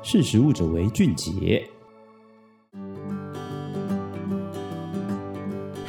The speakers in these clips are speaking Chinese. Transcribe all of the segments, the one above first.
识食物者为俊杰。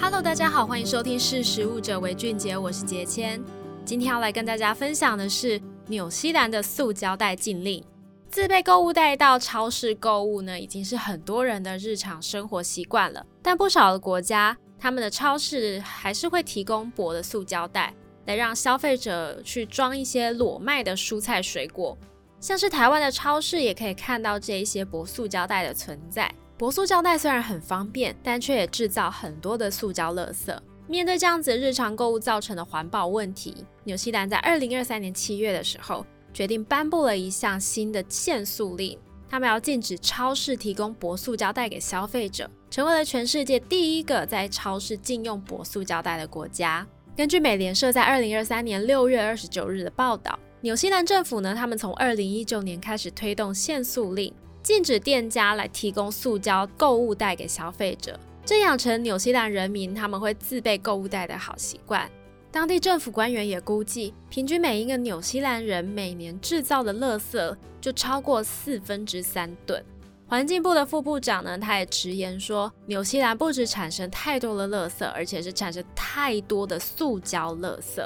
Hello，大家好，欢迎收听《识食物者为俊杰》，我是杰谦。今天要来跟大家分享的是纽西兰的塑胶袋禁令。自备购物袋到超市购物呢，已经是很多人的日常生活习惯了。但不少的国家，他们的超市还是会提供薄的塑胶袋，来让消费者去装一些裸卖的蔬菜水果。像是台湾的超市也可以看到这一些薄塑胶袋的存在。薄塑胶袋虽然很方便，但却也制造很多的塑胶垃圾。面对这样子日常购物造成的环保问题，纽西兰在二零二三年七月的时候，决定颁布了一项新的限塑令，他们要禁止超市提供薄塑胶袋给消费者，成为了全世界第一个在超市禁用薄塑胶袋的国家。根据美联社在二零二三年六月二十九日的报道。纽西兰政府呢，他们从二零一九年开始推动限塑令，禁止店家来提供塑胶购物袋给消费者，这养成纽西兰人民他们会自备购物袋的好习惯。当地政府官员也估计，平均每一个纽西兰人每年制造的垃圾就超过四分之三吨。环境部的副部长呢，他也直言说，纽西兰不止产生太多的垃圾，而且是产生太多的塑胶垃圾。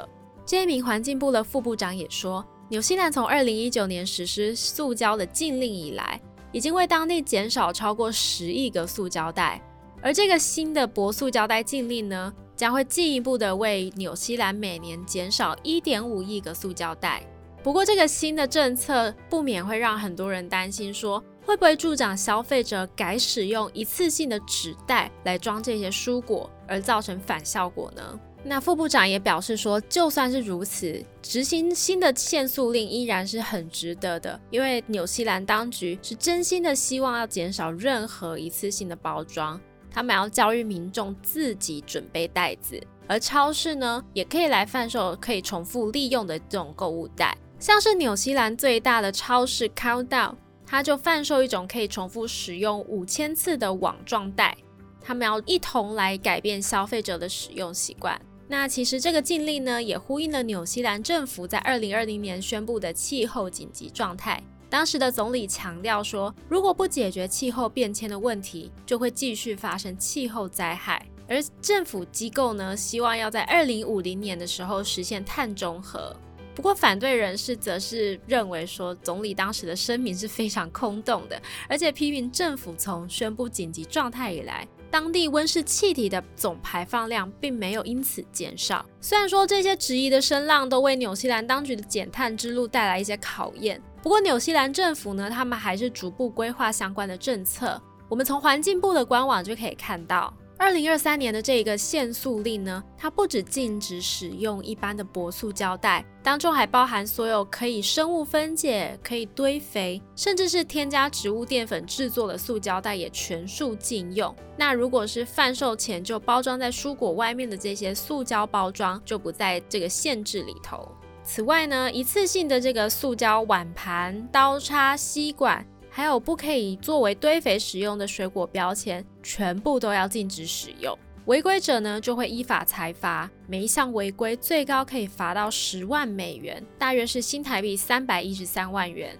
这一名环境部的副部长也说，纽西兰从二零一九年实施塑胶的禁令以来，已经为当地减少超过十亿个塑胶袋。而这个新的薄塑胶袋禁令呢，将会进一步的为纽西兰每年减少一点五亿个塑胶袋。不过，这个新的政策不免会让很多人担心说，说会不会助长消费者改使用一次性的纸袋来装这些蔬果，而造成反效果呢？那副部长也表示说，就算是如此，执行新的限塑令依然是很值得的，因为纽西兰当局是真心的希望要减少任何一次性的包装，他们要教育民众自己准备袋子，而超市呢，也可以来贩售可以重复利用的这种购物袋，像是纽西兰最大的超市 Countdown，它就贩售一种可以重复使用五千次的网状袋，他们要一同来改变消费者的使用习惯。那其实这个禁令呢，也呼应了纽西兰政府在二零二零年宣布的气候紧急状态。当时的总理强调说，如果不解决气候变迁的问题，就会继续发生气候灾害。而政府机构呢，希望要在二零五零年的时候实现碳中和。不过，反对人士则是认为说，总理当时的声明是非常空洞的，而且批评政府从宣布紧急状态以来，当地温室气体的总排放量并没有因此减少。虽然说这些质疑的声浪都为纽西兰当局的减碳之路带来一些考验，不过纽西兰政府呢，他们还是逐步规划相关的政策。我们从环境部的官网就可以看到。二零二三年的这个限塑令呢，它不只禁止使用一般的薄塑胶袋，当中还包含所有可以生物分解、可以堆肥，甚至是添加植物淀粉制作的塑胶袋也全数禁用。那如果是贩售前就包装在蔬果外面的这些塑胶包装，就不在这个限制里头。此外呢，一次性的这个塑胶碗盘、刀叉、吸管。还有不可以作为堆肥使用的水果标签，全部都要禁止使用。违规者呢，就会依法裁罚，每一项违规最高可以罚到十万美元，大约是新台币三百一十三万元。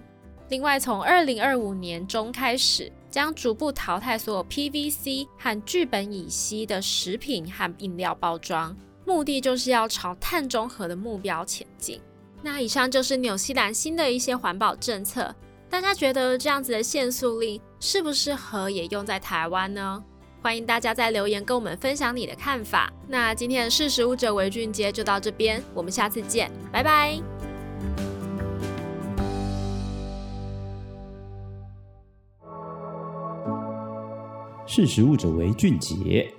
另外，从二零二五年中开始，将逐步淘汰所有 PVC 和聚苯乙烯的食品和饮料包装，目的就是要朝碳中和的目标前进。那以上就是纽西兰新的一些环保政策。大家觉得这样子的限速令适不适合也用在台湾呢？欢迎大家在留言跟我们分享你的看法。那今天的识食物者为俊杰就到这边，我们下次见，拜拜。识食物者为俊杰。